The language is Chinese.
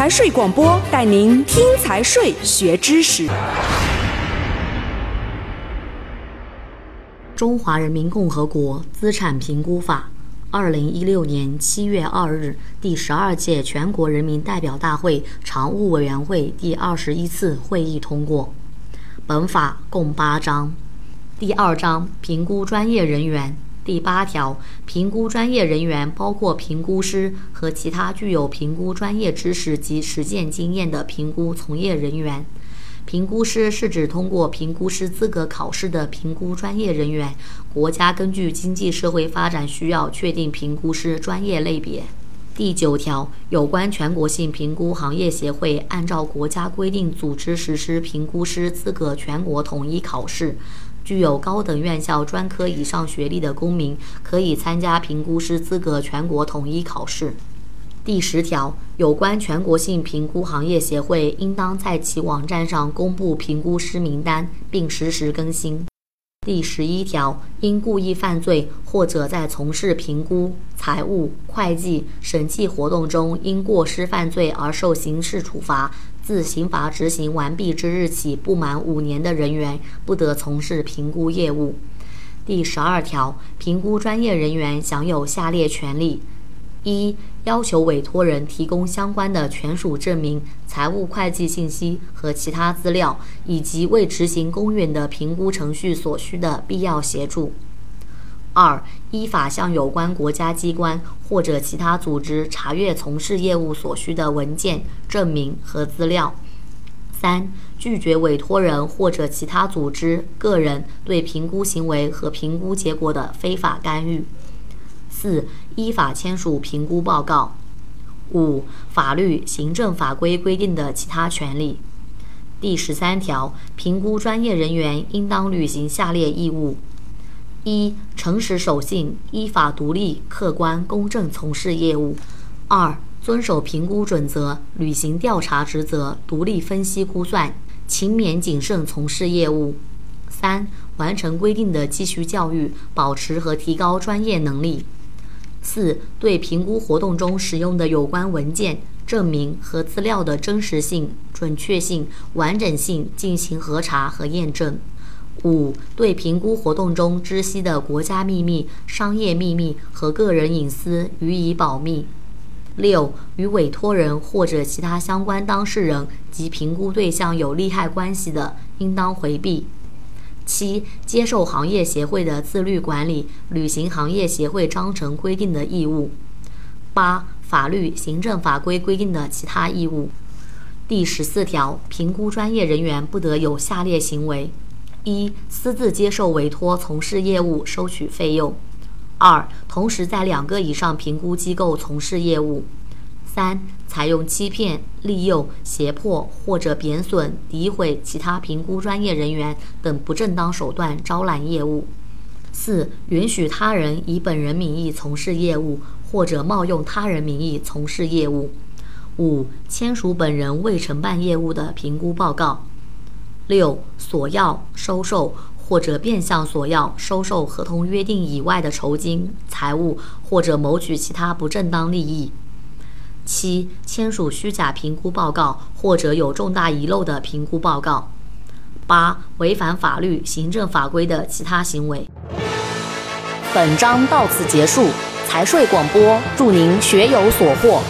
财税广播带您听财税学知识。中华人民共和国资产评估法，二零一六年七月二日，第十二届全国人民代表大会常务委员会第二十一次会议通过。本法共八章，第二章评估专业人员。第八条，评估专业人员包括评估师和其他具有评估专业知识及实践经验的评估从业人员。评估师是指通过评估师资格考试的评估专业人员。国家根据经济社会发展需要确定评估师专业类别。第九条，有关全国性评估行业协会按照国家规定组织实施评估师资格全国统一考试。具有高等院校专科以上学历的公民可以参加评估师资格全国统一考试。第十条，有关全国性评估行业协会应当在其网站上公布评估师名单，并实时更新。第十一条，因故意犯罪或者在从事评估、财务、会计、审计活动中因过失犯罪而受刑事处罚。自刑罚执行完毕之日起不满五年的人员，不得从事评估业务。第十二条，评估专业人员享有下列权利：一、要求委托人提供相关的权属证明、财务会计信息和其他资料，以及为执行公允的评估程序所需的必要协助。二、依法向有关国家机关或者其他组织查阅从事业务所需的文件、证明和资料。三、拒绝委托人或者其他组织、个人对评估行为和评估结果的非法干预。四、依法签署评估报告。五、法律、行政法规规定的其他权利。第十三条，评估专业人员应当履行下列义务。一、诚实守信，依法独立、客观、公正从事业务；二、遵守评估准则，履行调查职责，独立分析估算，勤勉谨慎从事业务；三、完成规定的继续教育，保持和提高专业能力；四、对评估活动中使用的有关文件、证明和资料的真实性、准确性、完整性进行核查和验证。五、对评估活动中知悉的国家秘密、商业秘密和个人隐私予以保密。六、与委托人或者其他相关当事人及评估对象有利害关系的，应当回避。七、接受行业协会的自律管理，履行行业协会章程规定的义务。八、法律、行政法规规定的其他义务。第十四条，评估专业人员不得有下列行为。一、私自接受委托从事业务，收取费用；二、同时在两个以上评估机构从事业务；三、采用欺骗、利诱、胁迫或者贬损、诋毁其他评估专业人员等不正当手段招揽业务；四、允许他人以本人名义从事业务，或者冒用他人名义从事业务；五、签署本人未承办业务的评估报告。六、索要、收受或者变相索要、收受合同约定以外的酬金、财物，或者谋取其他不正当利益。七、签署虚假评估报告或者有重大遗漏的评估报告。八、违反法律、行政法规的其他行为。本章到此结束，财税广播，祝您学有所获。